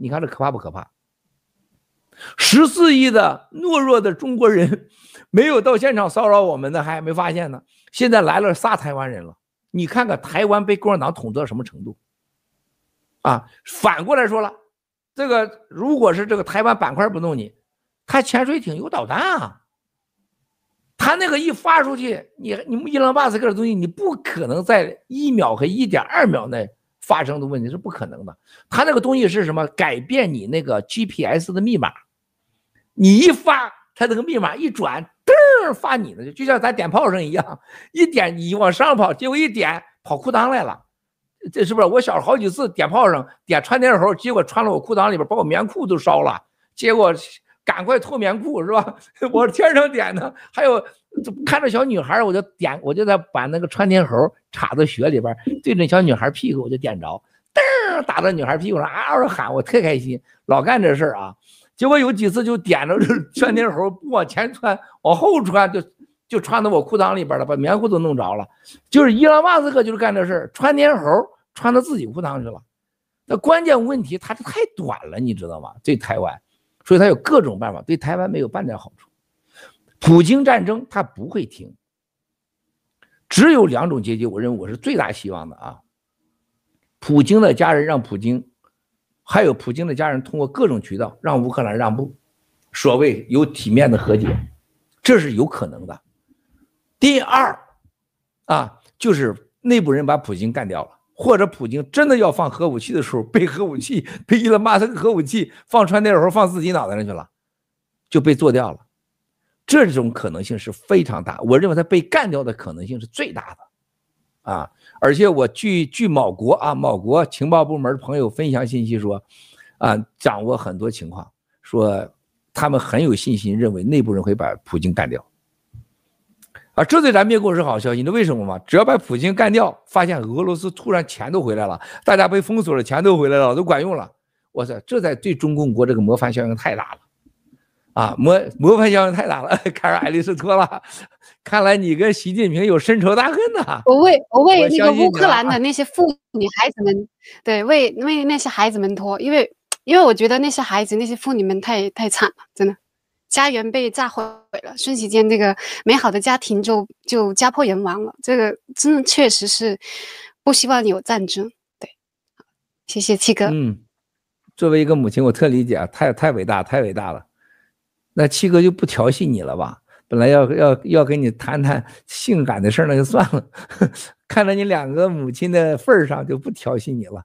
你看这可怕不可怕？十四亿的懦弱的中国人，没有到现场骚扰我们的还没发现呢。现在来了仨台湾人了，你看看台湾被共产党统治到什么程度？啊，反过来说了，这个如果是这个台湾板块不弄你，他潜水艇有导弹啊，他那个一发出去，你你们伊朗马斯克的东西，你不可能在一秒和一点二秒内发生的问题是不可能的。他那个东西是什么？改变你那个 GPS 的密码，你一发，他那个密码一转，噔发你的，就像咱点炮声一样，一点你往上跑，结果一点跑裤裆来了。这是不是我小时候好几次点炮声，点穿天猴，结果穿了我裤裆里边，把我棉裤都烧了。结果赶快脱棉裤是吧？我天上点的，还有看着小女孩，我就点，我就在把那个穿天猴插到雪里边，对着小女孩屁股我就点着，噔打到女孩屁股上嗷啊喊，我特开心，老干这事儿啊。结果有几次就点着 穿天猴不往前穿，往后穿就。就穿到我裤裆里边了，把棉裤都弄着了。就是伊朗马斯克就是干这事儿，穿天猴穿到自己裤裆去了。那关键问题，他这太短了，你知道吗？对台湾，所以他有各种办法，对台湾没有半点好处。普京战争他不会停，只有两种结局，我认为我是最大希望的啊。普京的家人让普京，还有普京的家人通过各种渠道让乌克兰让步，所谓有体面的和解，这是有可能的。第二，啊，就是内部人把普京干掉了，或者普京真的要放核武器的时候，被核武器 被伊隆马斯克核武器放穿天猴放自己脑袋上去了，就被做掉了。这种可能性是非常大，我认为他被干掉的可能性是最大的，啊，而且我据据某国啊某国情报部门朋友分享信息说，啊，掌握很多情况，说他们很有信心认为内部人会把普京干掉。啊，这对咱灭共是好消息，你知道为什么吗？只要把普京干掉，发现俄罗斯突然钱都回来了，大家被封锁了，钱都回来了，都管用了。哇塞，这在对中共国这个模范效应太大了，啊，模模范效应太大了。凯尔爱丽丝托了，看来你跟习近平有深仇大恨呐、啊。我为我为那个乌克兰的那些妇女孩子们，对，为为那些孩子们托，因为因为我觉得那些孩子那些妇女们太太惨了，真的。家园被炸毁了，瞬息间，这个美好的家庭就就家破人亡了。这个真的确实是不希望有战争。对，谢谢七哥。嗯，作为一个母亲，我特理解，太太伟大，太伟大了。那七哥就不调戏你了吧？本来要要要跟你谈谈性感的事儿，那就算了。看在你两个母亲的份上，就不调戏你了。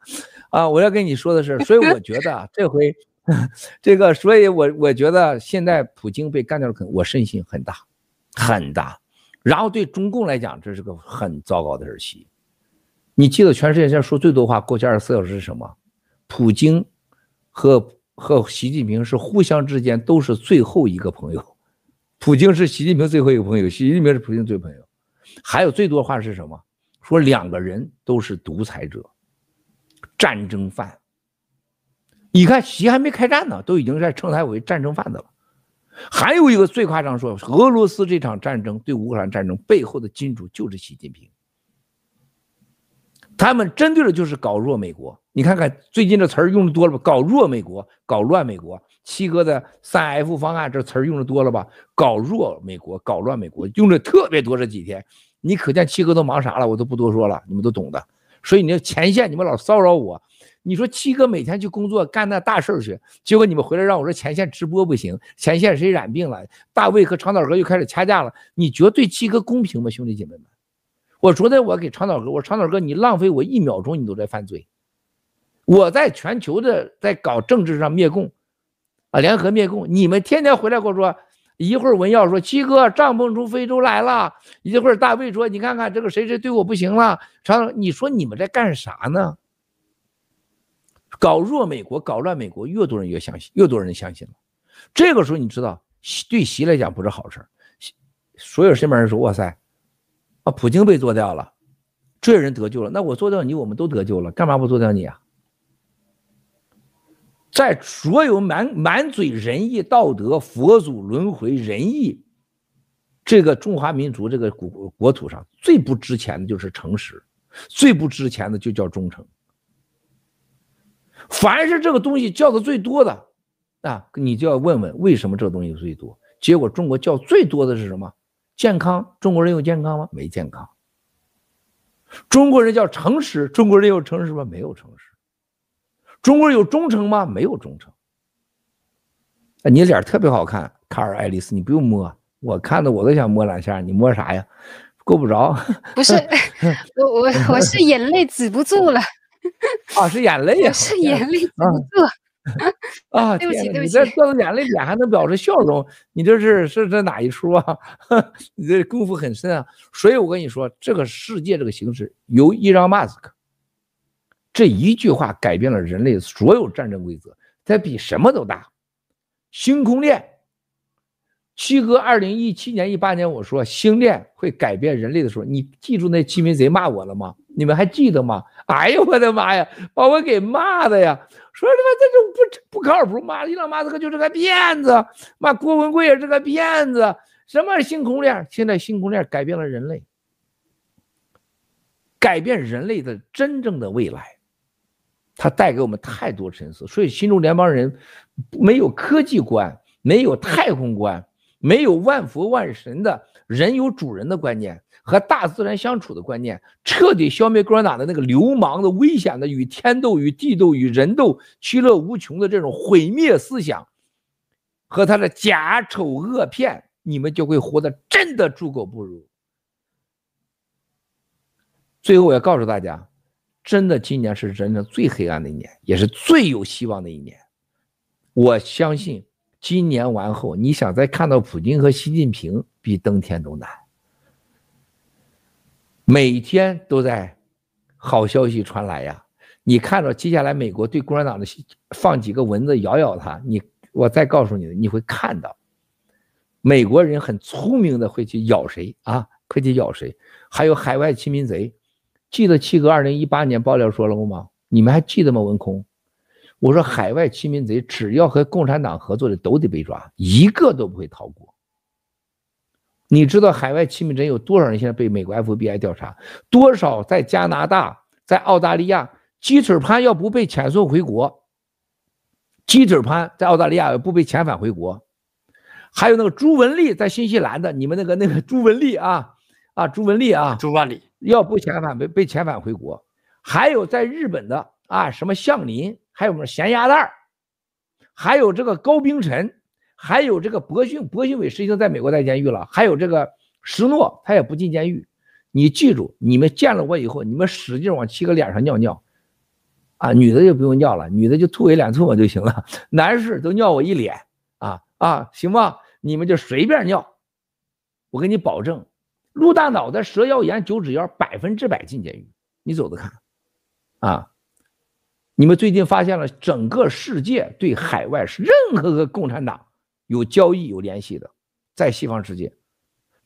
啊，我要跟你说的是，所以我觉得这回。这个，所以我我觉得现在普京被干掉了，可能我深信很大，很大。然后对中共来讲，这是个很糟糕的日期。你记得全世界现在说最多话，过去二十四小时是什么？普京和和习近平是互相之间都是最后一个朋友。普京是习近平最后一个朋友，习近平是普京最朋友。还有最多话是什么？说两个人都是独裁者，战争犯。你看，习还没开战呢，都已经在称他为战争贩子了。还有一个最夸张说，俄罗斯这场战争对乌克兰战争背后的金主就是习近平。他们针对的就是搞弱美国。你看看最近这词儿用的多了吧？搞弱美国，搞乱美国。七哥的三 F 方案这词儿用的多了吧？搞弱美国，搞乱美国，用的特别多。这几天，你可见七哥都忙啥了？我都不多说了，你们都懂的。所以你要前线，你们老骚扰我。你说七哥每天去工作干那大事儿去，结果你们回来让我说前线直播不行，前线谁染病了？大卫和长岛哥又开始掐架了。你觉得对七哥公平吗，兄弟姐妹们？我昨天我给长岛哥，我说长岛哥，你浪费我一秒钟，你都在犯罪。我在全球的在搞政治上灭共，啊，联合灭共。你们天天回来跟我说，一会儿文耀说七哥帐篷从非洲来了，一会儿大卫说你看看这个谁谁对我不行了。长岛，你说你们在干啥呢？搞弱美国，搞乱美国，越多人越相信，越多人相信了。这个时候，你知道，对习来讲不是好事。所有身边人说：“哇塞，啊，普京被做掉了，这些人得救了。那我做掉你，我们都得救了，干嘛不做掉你啊？”在所有满满嘴仁义道德、佛祖轮回仁义这个中华民族这个国国土上，最不值钱的就是诚实，最不值钱的就叫忠诚。凡是这个东西叫的最多的啊，你就要问问为什么这个东西最多？结果中国叫最多的是什么？健康？中国人有健康吗？没健康。中国人叫诚实？中国人有诚实吗？没有诚实。中国人有忠诚吗？没有忠诚。你脸特别好看，卡尔爱丽丝，你不用摸，我看的我都想摸两下，你摸啥呀？够不着。不是，我我我是眼泪止不住了。啊，是眼泪呀！是眼泪止不住。啊，对不起，对不起，你这掉着眼泪，脸还能表示笑容，你这是是这哪一出啊？你这功夫很深啊！所以我跟你说，这个世界这个形势，由伊朗马斯克这一句话改变了人类所有战争规则，它比什么都大。星空链，七哥，二零一七年、一八年我说星链会改变人类的时候，你记住那欺民贼骂我了吗？你们还记得吗？哎呦我的妈呀，把我给骂的呀！说他妈这种不不靠谱，骂伊朗马斯克就是个骗子，骂郭文贵也是个骗子。什么星空链？现在星空链改变了人类，改变人类的真正的未来，它带给我们太多沉思。所以新中联邦人没有科技观，没有太空观，没有万佛万神的人有主人的观念。和大自然相处的观念，彻底消灭共产党的那个流氓的、危险的与天斗、与地斗、与人斗、其乐无穷的这种毁灭思想，和他的假丑恶骗，你们就会活得真的猪狗不如。最后，我要告诉大家，真的，今年是人生最黑暗的一年，也是最有希望的一年。我相信，今年完后，你想再看到普京和习近平，比登天都难。每天都在好消息传来呀！你看到接下来美国对共产党的放几个蚊子咬咬他，你我再告诉你，你会看到美国人很聪明的会去咬谁啊？会去咬谁？还有海外亲民贼，记得七哥二零一八年爆料说了吗？你们还记得吗？文空，我说海外亲民贼只要和共产党合作的都得被抓，一个都不会逃过。你知道海外亲民贼有多少人现在被美国 FBI 调查？多少在加拿大、在澳大利亚？鸡腿潘要不被遣送回国，鸡腿潘在澳大利亚要不被遣返回国，还有那个朱文丽在新西兰的，你们那个那个朱文丽啊啊朱文丽啊朱万里要不遣返被被遣返回国，还有在日本的啊什么向林，还有什么咸鸭蛋，还有这个高冰晨。还有这个博逊，博逊伟实际上在美国在监狱了。还有这个石诺，他也不进监狱。你记住，你们见了我以后，你们使劲往七哥脸上尿尿，啊，女的就不用尿了，女的就吐一脸唾沫就行了。男士都尿我一脸，啊啊，行吧，你们就随便尿。我给你保证，鹿大脑袋、蛇腰炎、九指腰，百分之百进监狱。你走着看，啊。你们最近发现了，整个世界对海外是任何个共产党。有交易有联系的，在西方世界，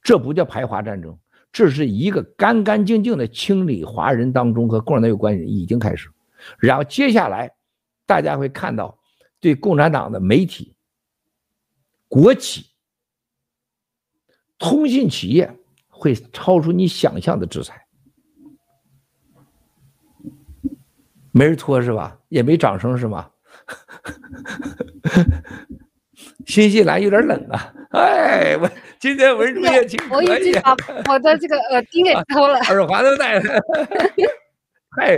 这不叫排华战争，这是一个干干净净的清理华人当中和共产党有关系已经开始，然后接下来大家会看到对共产党的媒体、国企、通信企业会超出你想象的制裁，没人拖是吧？也没掌声是吗？新西兰有点冷啊！哎，我 今天文竹也挺可以。我已经把我的这个耳钉给脱了，耳环都戴了。哎，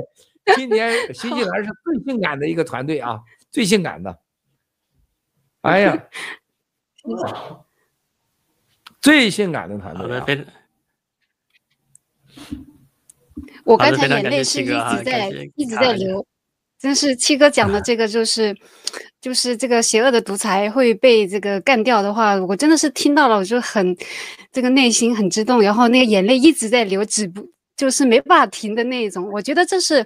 今年新西兰是最性感的一个团队啊，最性感的。哎呀，最性感的团队啊！我刚才眼泪是一直在一直在流。真是七哥讲的 这个，就是，就是这个邪恶的独裁会被这个干掉的话，我真的是听到了，我就很，这个内心很激动，然后那个眼泪一直在流，止不就是没办法停的那一种。我觉得这是，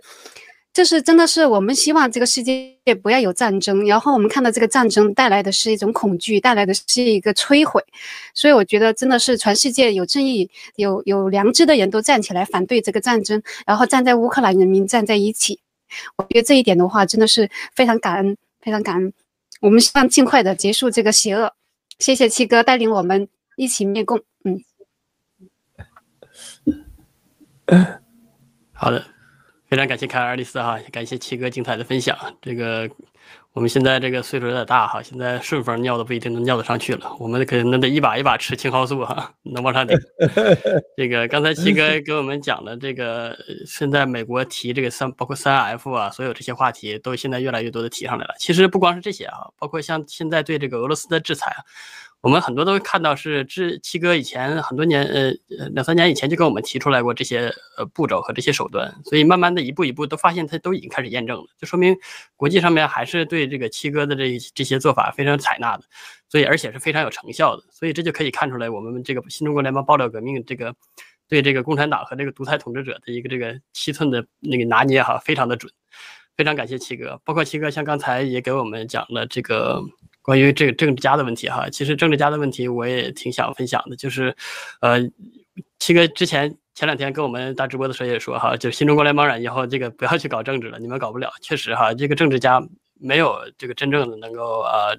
这是真的是我们希望这个世界不要有战争，然后我们看到这个战争带来的是一种恐惧，带来的是一个摧毁，所以我觉得真的是全世界有正义、有有良知的人都站起来反对这个战争，然后站在乌克兰人民站在一起。我觉得这一点的话，真的是非常感恩，非常感恩。我们希望尽快的结束这个邪恶。谢谢七哥带领我们一起灭共。嗯，好的。非常感谢凯尔丽丝哈，感谢七哥精彩的分享。这个我们现在这个岁数有点大哈，现在顺风尿的不一定能尿得上去了，我们可能得一把一把吃青蒿素哈，能往上顶。这个刚才七哥给我们讲的这个，现在美国提这个三，包括三 F 啊，所有这些话题都现在越来越多的提上来了。其实不光是这些啊，包括像现在对这个俄罗斯的制裁啊。我们很多都看到是之七哥以前很多年呃呃两三年以前就跟我们提出来过这些呃步骤和这些手段，所以慢慢的一步一步都发现它都已经开始验证了，就说明国际上面还是对这个七哥的这这些做法非常采纳的，所以而且是非常有成效的，所以这就可以看出来我们这个新中国联邦爆料革命这个对这个共产党和这个独裁统治者的一个这个七寸的那个拿捏哈非常的准，非常感谢七哥，包括七哥像刚才也给我们讲了这个。关于这个政治家的问题哈，其实政治家的问题我也挺想分享的，就是，呃，七哥之前前两天跟我们打直播的时候也说哈，就是新中国联邦人以后这个不要去搞政治了，你们搞不了。确实哈，这个政治家没有这个真正的能够呃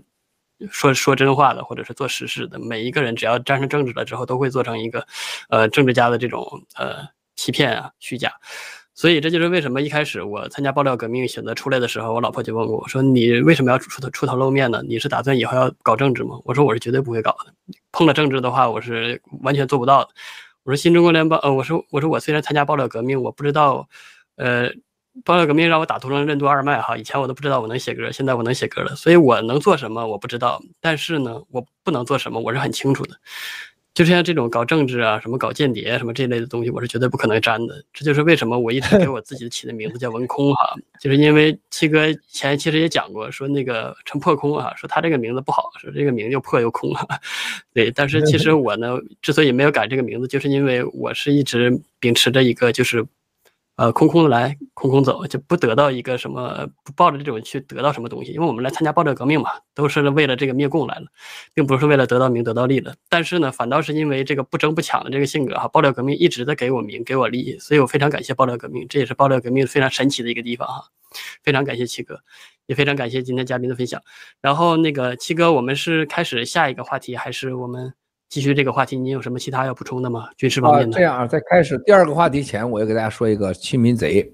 说说真话的，或者是做实事的。每一个人只要沾上政治了之后，都会做成一个呃政治家的这种呃欺骗啊虚假。所以这就是为什么一开始我参加爆料革命选择出来的时候，我老婆就问我说：“你为什么要出头出头露面呢？你是打算以后要搞政治吗？”我说：“我是绝对不会搞的，碰了政治的话，我是完全做不到的。”我说：“新中国联邦，呃，我说我说我虽然参加爆料革命，我不知道，呃，爆料革命让我打通了任督二脉哈，以前我都不知道我能写歌，现在我能写歌了，所以我能做什么我不知道，但是呢，我不能做什么我是很清楚的。”就像这种搞政治啊，什么搞间谍什么这类的东西，我是绝对不可能沾的。这就是为什么我一直给我自己起的名字叫文空哈，就是因为七哥前其实也讲过，说那个陈破空啊，说他这个名字不好，说这个名又破又空哈。对，但是其实我呢，之所以没有改这个名字，就是因为我是一直秉持着一个就是。呃，空空的来，空空走，就不得到一个什么，不抱着这种去得到什么东西，因为我们来参加爆料革命嘛，都是为了这个灭共来了，并不是为了得到名得到利的。但是呢，反倒是因为这个不争不抢的这个性格哈，爆料革命一直在给我名，给我利，所以我非常感谢爆料革命，这也是爆料革命非常神奇的一个地方哈。非常感谢七哥，也非常感谢今天嘉宾的分享。然后那个七哥，我们是开始下一个话题，还是我们？继续这个话题，你有什么其他要补充的吗？军事方面的。啊，这样啊，在开始第二个话题前，我要给大家说一个亲民贼、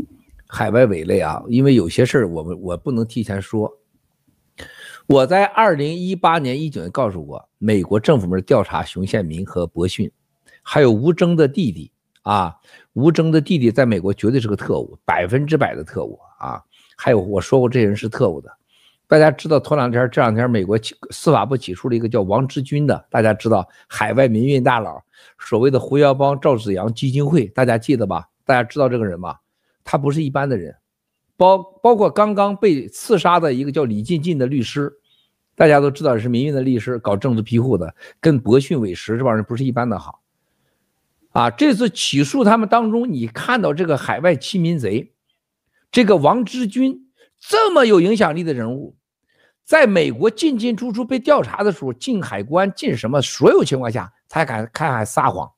海外伪类啊，因为有些事儿我们我不能提前说。我在二零一八年、一九年告诉过，美国政府们调查熊宪民和博逊，还有吴征的弟弟啊，吴征的弟弟在美国绝对是个特务，百分之百的特务啊。还有我说过，这人是特务的。大家知道，头两天这两天，美国起司法部起诉了一个叫王志军的，大家知道，海外民运大佬，所谓的胡耀邦、赵子阳基金会，大家记得吧？大家知道这个人吧？他不是一般的人，包包括刚刚被刺杀的一个叫李进进的律师，大家都知道是民运的律师，搞政治庇护的，跟博逊、韦石这帮人不是一般的好。啊，这次起诉他们当中，你看到这个海外亲民贼，这个王志军这么有影响力的人物。在美国进进出出被调查的时候，进海关进什么，所有情况下才敢开还撒谎。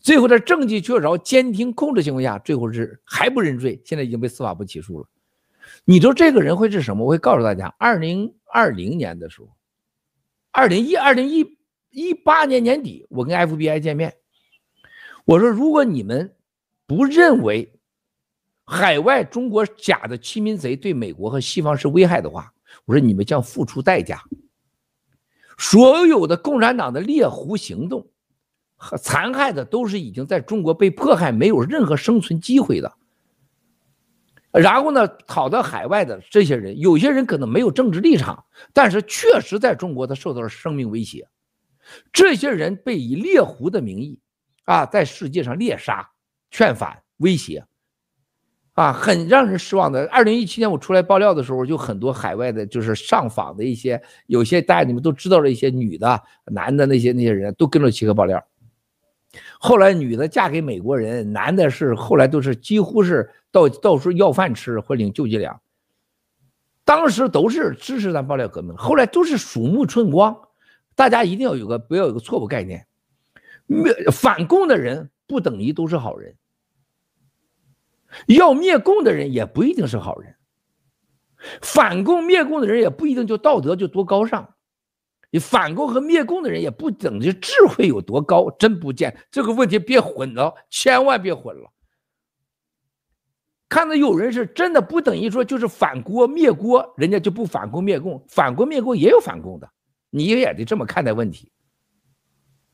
最后在证据确凿、监听控制情况下，最后是还不认罪，现在已经被司法部起诉了。你说这个人会是什么？我会告诉大家，二零二零年的时候，二零一二零一一八年年底，我跟 FBI 见面，我说如果你们不认为。海外中国假的亲民贼对美国和西方是危害的话，我说你们将付出代价。所有的共产党的猎狐行动和残害的都是已经在中国被迫害，没有任何生存机会的。然后呢，逃到海外的这些人，有些人可能没有政治立场，但是确实在中国他受到了生命威胁。这些人被以猎狐的名义啊，在世界上猎杀、劝返、威胁。啊，很让人失望的。二零一七年我出来爆料的时候，就很多海外的，就是上访的一些，有些大家你们都知道的一些女的、男的那些那些人都跟着齐哥爆料。后来女的嫁给美国人，男的是后来都是几乎是到到处要饭吃或领救济粮。当时都是支持咱爆料革命，后来都是鼠目寸光。大家一定要有个不要有个错误概念，反共的人不等于都是好人。要灭共的人也不一定是好人，反共灭共的人也不一定就道德就多高尚，你反共和灭共的人也不等于智慧有多高，真不见这个问题别混了，千万别混了。看到有人是真的，不等于说就是反国灭国，人家就不反共灭共，反国灭国也有反共的，你也得这么看待问题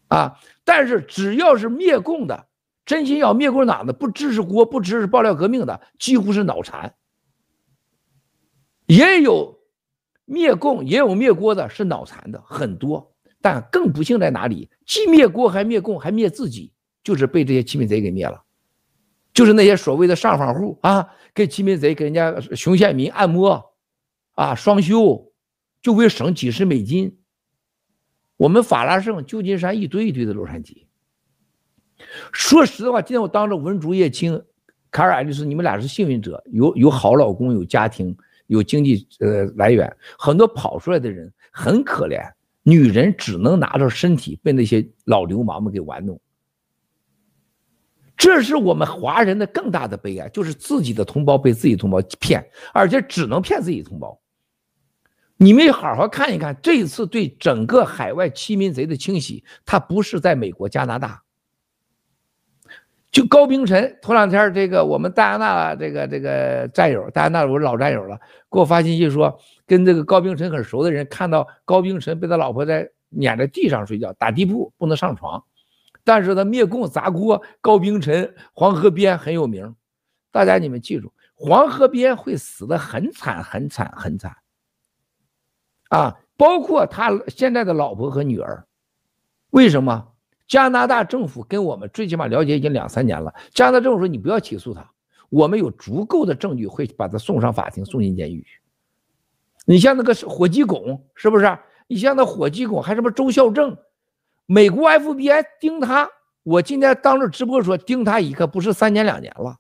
啊。但是只要是灭共的，真心要灭共党的，不支持国，不支持爆料革命的，几乎是脑残。也有灭共，也有灭国的，是脑残的很多。但更不幸在哪里？既灭国还灭共，还灭自己，就是被这些欺民贼给灭了。就是那些所谓的上访户啊，给欺民贼给人家熊宪民按摩，啊双休，就为省几十美金。我们法拉盛、旧金山一堆一堆的洛杉矶。说实话，今天我当着文竹叶青、卡尔爱丽丝，你们俩是幸运者，有有好老公，有家庭，有经济呃来源。很多跑出来的人很可怜，女人只能拿着身体被那些老流氓们给玩弄。这是我们华人的更大的悲哀，就是自己的同胞被自己同胞骗，而且只能骗自己同胞。你们好好看一看，这一次对整个海外欺民贼的清洗，他不是在美国、加拿大。就高冰晨，头两天这个我们戴安娜这个这个战友，戴安娜我是老战友了，给我发信息说，跟这个高冰晨很熟的人看到高冰晨被他老婆在撵在地上睡觉，打地铺不能上床，但是他灭共砸锅，高冰晨黄河边很有名，大家你们记住，黄河边会死的很惨很惨很惨。啊，包括他现在的老婆和女儿，为什么？加拿大政府跟我们最起码了解已经两三年了。加拿大政府说：“你不要起诉他，我们有足够的证据会把他送上法庭，送进监狱去。”你像那个火鸡拱，是不是？你像那火鸡拱，还什么周孝正，美国 FBI 盯他，我今天当着直播说盯他一个不是三年两年了。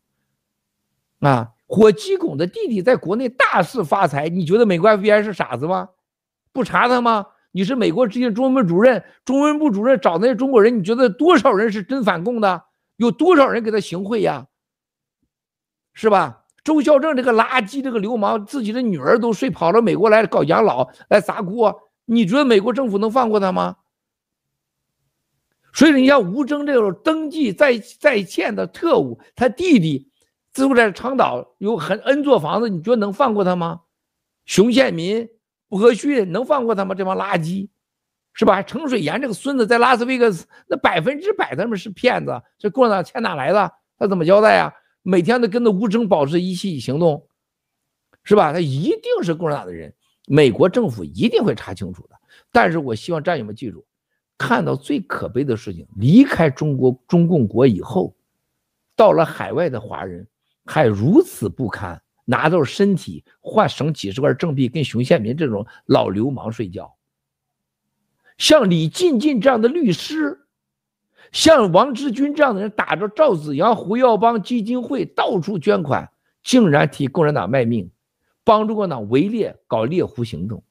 啊，火鸡拱的弟弟在国内大肆发财，你觉得美国 FBI 是傻子吗？不查他吗？你是美国之前中文部主任，中文部主任找那些中国人，你觉得多少人是真反共的？有多少人给他行贿呀？是吧？周孝正这个垃圾，这个流氓，自己的女儿都睡，跑到美国来搞养老，来砸锅，你觉得美国政府能放过他吗？所以你像吴征这种登记在在线的特务，他弟弟住在长岛有很 N 座房子，你觉得能放过他吗？熊宪民。不可训能放过他吗？这帮垃圾，是吧？程水岩这个孙子在拉斯维加斯，那百分之百他们是骗子。这共产党钱哪来的？他怎么交代啊？每天都跟着吴峥保持一起行动，是吧？他一定是共产党的人，美国政府一定会查清楚的。但是我希望战友们记住，看到最可悲的事情，离开中国中共国以后，到了海外的华人还如此不堪。拿着身体换省几十块政币，跟熊宪民这种老流氓睡觉。像李进进这样的律师，像王志军这样的人，打着赵紫阳、胡耀邦基金会到处捐款，竟然替共产党卖命，帮助共产党围猎搞猎狐行动。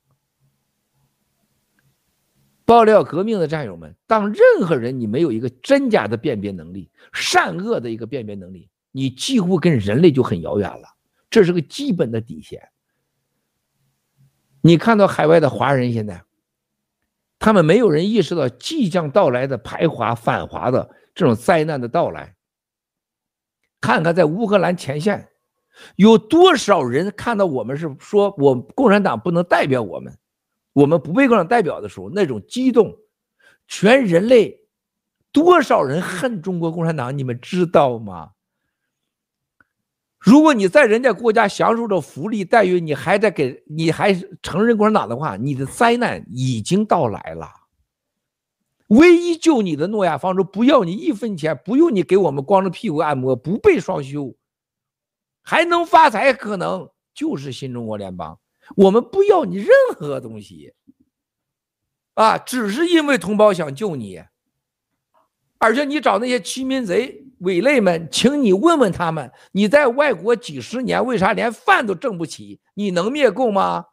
爆料革命的战友们，当任何人你没有一个真假的辨别能力，善恶的一个辨别能力，你几乎跟人类就很遥远了。这是个基本的底线。你看到海外的华人现在，他们没有人意识到即将到来的排华反华的这种灾难的到来。看看在乌克兰前线，有多少人看到我们是说我共产党不能代表我们，我们不被共产党代表的时候，那种激动，全人类多少人恨中国共产党，你们知道吗？如果你在人家国家享受着福利待遇，你还在给你还承认共产党的话，你的灾难已经到来了。唯一救你的诺亚方舟，不要你一分钱，不用你给我们光着屁股按摩，不被双休，还能发财，可能就是新中国联邦。我们不要你任何东西，啊，只是因为同胞想救你，而且你找那些欺民贼。伪类们，请你问问他们，你在外国几十年，为啥连饭都挣不起？你能灭共吗？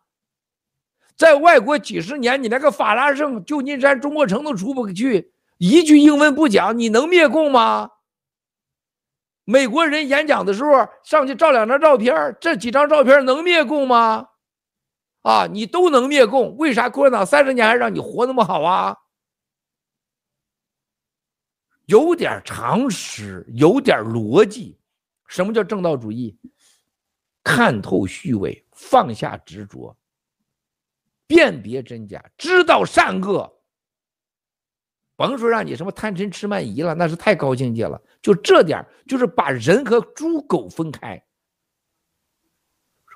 在外国几十年，你连个法拉盛、旧金山、中国城都出不去，一句英文不讲，你能灭共吗？美国人演讲的时候上去照两张照片，这几张照片能灭共吗？啊，你都能灭共，为啥共产党三十年还让你活那么好啊？有点常识，有点逻辑。什么叫正道主义？看透虚伪，放下执着，辨别真假，知道善恶。甭说让你什么贪嗔痴慢疑了，那是太高境界了。就这点，就是把人和猪狗分开。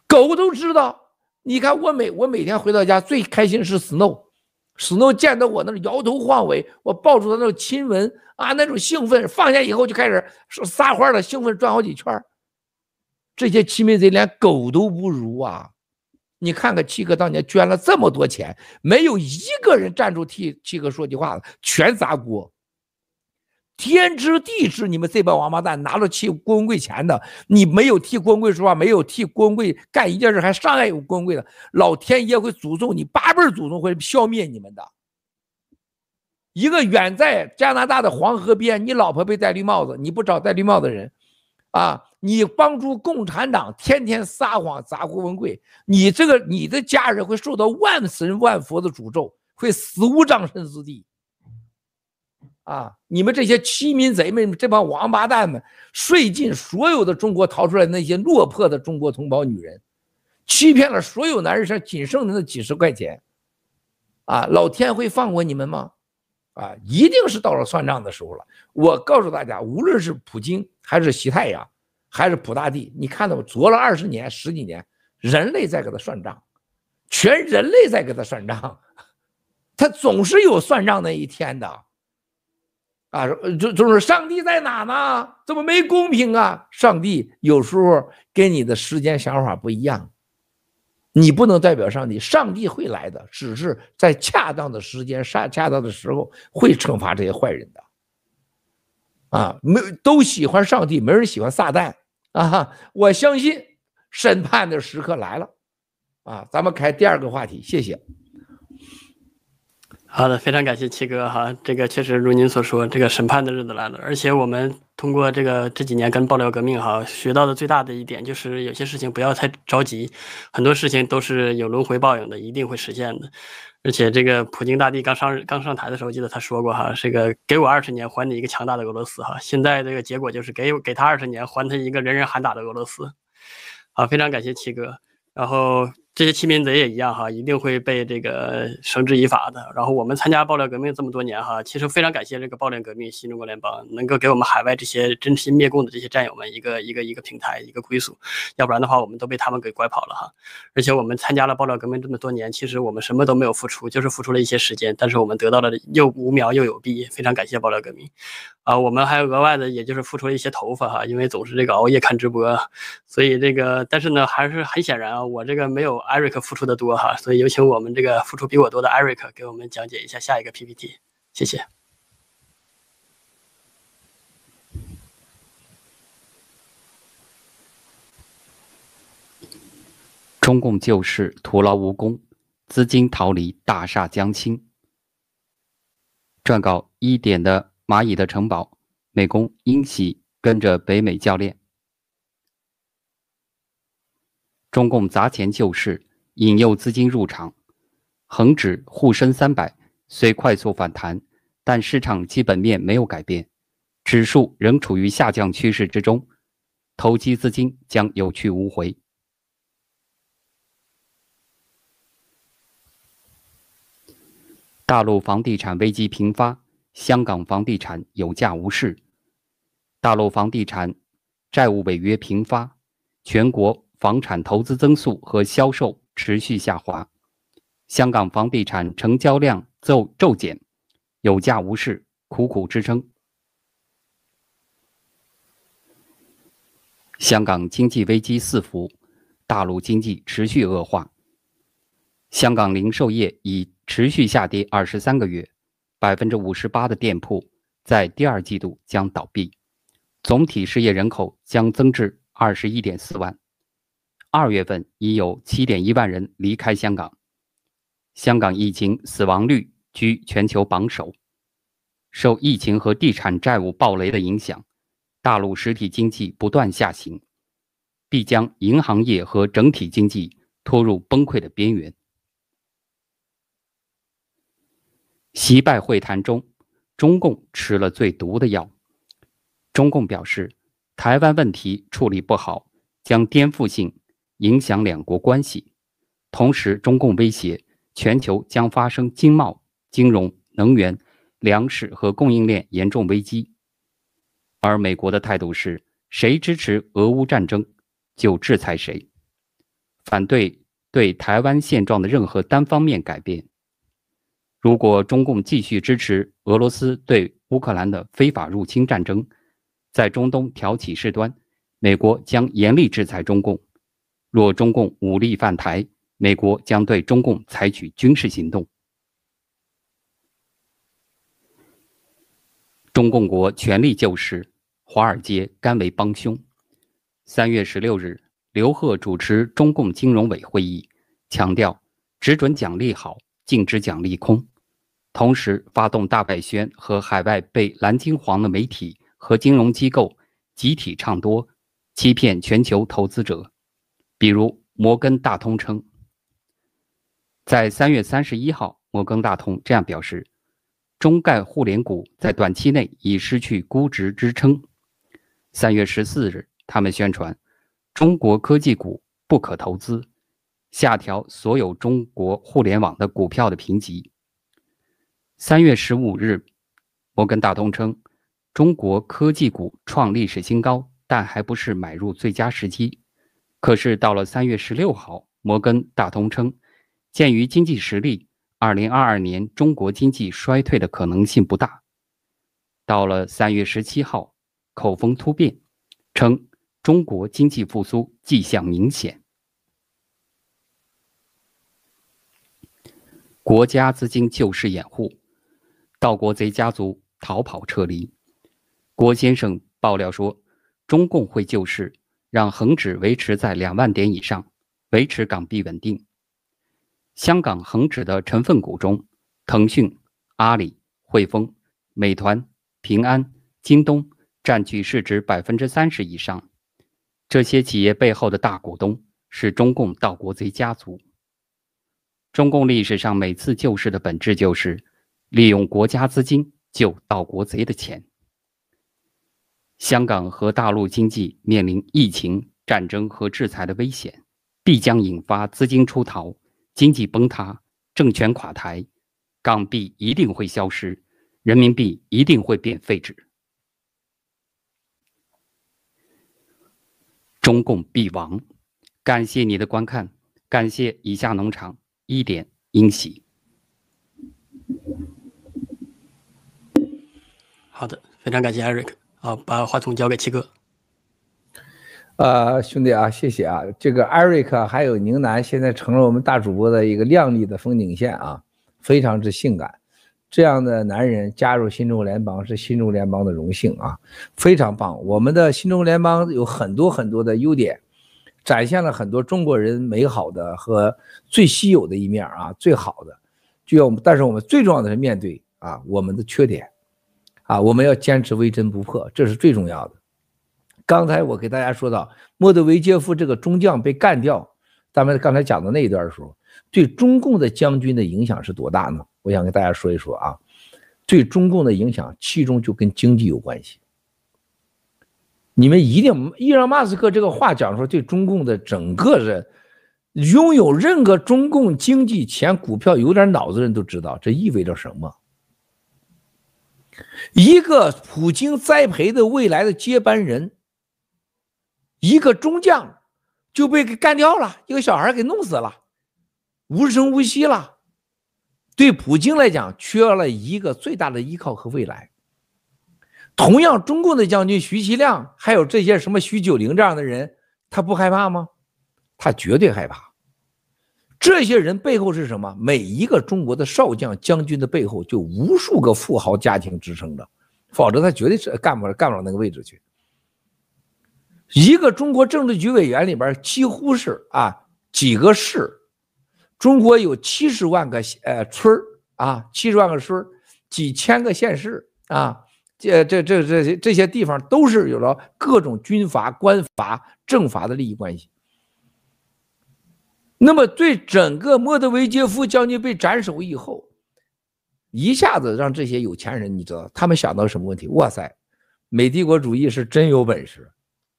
狗都知道，你看我每我每天回到家最开心是 Snow 始终见到我那摇头晃尾，我抱住他那种亲吻啊，那种兴奋，放下以后就开始撒欢了，兴奋转好几圈。这些欺民贼连狗都不如啊！你看看七哥当年捐了这么多钱，没有一个人站出替七哥说句话的，全砸锅。天知地知，你们这帮王八蛋拿着替郭文贵钱的，你没有替郭文贵说话，没有替郭文贵干一件事，还伤害有郭文贵的，老天爷会诅咒你，八辈祖宗会消灭你们的。一个远在加拿大的黄河边，你老婆被戴绿帽子，你不找戴绿帽子的人，啊？你帮助共产党天天撒谎砸郭文贵，你这个你的家人会受到万神万佛的诅咒，会死无葬身之地。啊！你们这些欺民贼们，这帮王八蛋们，税尽所有的中国逃出来那些落魄的中国同胞女人，欺骗了所有男人上仅剩的那几十块钱。啊！老天会放过你们吗？啊！一定是到了算账的时候了。我告诉大家，无论是普京还是习太阳。还是普大帝，你看到琢了二十年、十几年，人类在给他算账，全人类在给他算账，他总是有算账那一天的。啊，就就是上帝在哪呢？怎么没公平啊？上帝有时候跟你的时间想法不一样，你不能代表上帝，上帝会来的，只是在恰当的时间、恰恰当的时候会惩罚这些坏人的。啊，没都喜欢上帝，没人喜欢撒旦。啊，我相信审判的时刻来了，啊，咱们开第二个话题，谢谢。好的，非常感谢七哥哈，这个确实如您所说，这个审判的日子来了，而且我们通过这个这几年跟爆料革命哈，学到的最大的一点就是有些事情不要太着急，很多事情都是有轮回报应的，一定会实现的。而且这个普京大帝刚上刚上台的时候，记得他说过哈，这个给我二十年还你一个强大的俄罗斯哈。现在这个结果就是给给他二十年还他一个人人喊打的俄罗斯。好，非常感谢七哥，然后。这些欺民贼也一样哈，一定会被这个绳之以法的。然后我们参加爆料革命这么多年哈，其实非常感谢这个爆料革命新中国联邦能够给我们海外这些真心灭共的这些战友们一个一个一个平台一个归宿，要不然的话我们都被他们给拐跑了哈。而且我们参加了爆料革命这么多年，其实我们什么都没有付出，就是付出了一些时间，但是我们得到了又无苗又有币，非常感谢爆料革命。啊，我们还额外的，也就是付出了一些头发哈，因为总是这个熬夜看直播，所以这个，但是呢，还是很显然啊，我这个没有艾瑞克付出的多哈，所以有请我们这个付出比我多的艾瑞克给我们讲解一下下一个 PPT，谢谢。中共救市徒劳无功，资金逃离大厦将倾。撰稿一点的。蚂蚁的城堡，美工英喜跟着北美教练。中共砸钱救市，引诱资金入场。恒指沪深三百虽快速反弹，但市场基本面没有改变，指数仍处于下降趋势之中，投机资金将有去无回。大陆房地产危机频发。香港房地产有价无市，大陆房地产债务违约频发，全国房产投资增速和销售持续下滑，香港房地产成交量骤骤减，有价无市，苦苦支撑。香港经济危机四伏，大陆经济持续恶化，香港零售业已持续下跌二十三个月。百分之五十八的店铺在第二季度将倒闭，总体失业人口将增至二十一点四万。二月份已有七点一万人离开香港，香港疫情死亡率居全球榜首。受疫情和地产债务暴雷的影响，大陆实体经济不断下行，必将银行业和整体经济拖入崩溃的边缘。习拜会谈中，中共吃了最毒的药。中共表示，台湾问题处理不好，将颠覆性、影响两国关系。同时，中共威胁全球将发生经贸、金融、能源、粮食和供应链严重危机。而美国的态度是，谁支持俄乌战争，就制裁谁，反对对台湾现状的任何单方面改变。如果中共继续支持俄罗斯对乌克兰的非法入侵战争，在中东挑起事端，美国将严厉制裁中共。若中共武力犯台，美国将对中共采取军事行动。中共国全力救市，华尔街甘为帮凶。三月十六日，刘鹤主持中共金融委会议，强调只准奖励好，禁止奖励空。同时，发动大外宣和海外被蓝金黄的媒体和金融机构集体唱多，欺骗全球投资者。比如，摩根大通称，在三月三十一号，摩根大通这样表示：中概互联股在短期内已失去估值支撑。三月十四日，他们宣传中国科技股不可投资，下调所有中国互联网的股票的评级。三月十五日，摩根大通称，中国科技股创历史新高，但还不是买入最佳时机。可是到了三月十六号，摩根大通称，鉴于经济实力，二零二二年中国经济衰退的可能性不大。到了三月十七号，口风突变，称中国经济复苏迹象明显。国家资金救市掩护。盗国贼家族逃跑撤离，郭先生爆料说，中共会救市，让恒指维持在两万点以上，维持港币稳定。香港恒指的成分股中，腾讯、阿里、汇丰、美团、平安、京东占据市值百分之三十以上。这些企业背后的大股东是中共盗国贼家族。中共历史上每次救市的本质就是。利用国家资金救盗国贼的钱。香港和大陆经济面临疫情、战争和制裁的危险，必将引发资金出逃、经济崩塌、政权垮台，港币一定会消失，人民币一定会变废纸。中共必亡！感谢你的观看，感谢以下农场一点英喜。好的，非常感谢艾瑞克。好，把话筒交给七哥。呃，兄弟啊，谢谢啊。这个艾瑞克还有宁南现在成了我们大主播的一个亮丽的风景线啊，非常之性感。这样的男人加入新中国联邦是新中国联邦的荣幸啊，非常棒。我们的新中国联邦有很多很多的优点，展现了很多中国人美好的和最稀有的一面啊，最好的。就要我们，但是我们最重要的是面对啊我们的缺点。啊，我们要坚持微针不破，这是最重要的。刚才我给大家说到，莫德韦杰夫这个中将被干掉，咱们刚才讲的那一段的时候，对中共的将军的影响是多大呢？我想跟大家说一说啊，对中共的影响，其中就跟经济有关系。你们一定，伊朗马斯克这个话讲说，对中共的整个人，拥有任何中共经济前股票有点脑子人都知道，这意味着什么？一个普京栽培的未来的接班人，一个中将就被给干掉了，一个小孩给弄死了，无声无息了。对普京来讲，缺了一个最大的依靠和未来。同样，中共的将军徐其亮，还有这些什么徐九龄这样的人，他不害怕吗？他绝对害怕。这些人背后是什么？每一个中国的少将将军的背后，就无数个富豪家庭支撑着，否则他绝对是干不了干不了那个位置去。一个中国政治局委员里边，几乎是啊几个市，中国有七十万个呃村啊，七十万个村，几千个县市啊，这这这这些这些地方都是有了各种军阀、官阀、政阀的利益关系。那么，对整个莫德维杰夫将军被斩首以后，一下子让这些有钱人，你知道他们想到什么问题？哇塞，美帝国主义是真有本事，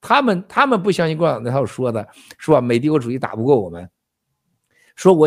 他们他们不相信共产党那套说的，是吧？美帝国主义打不过我们，说我。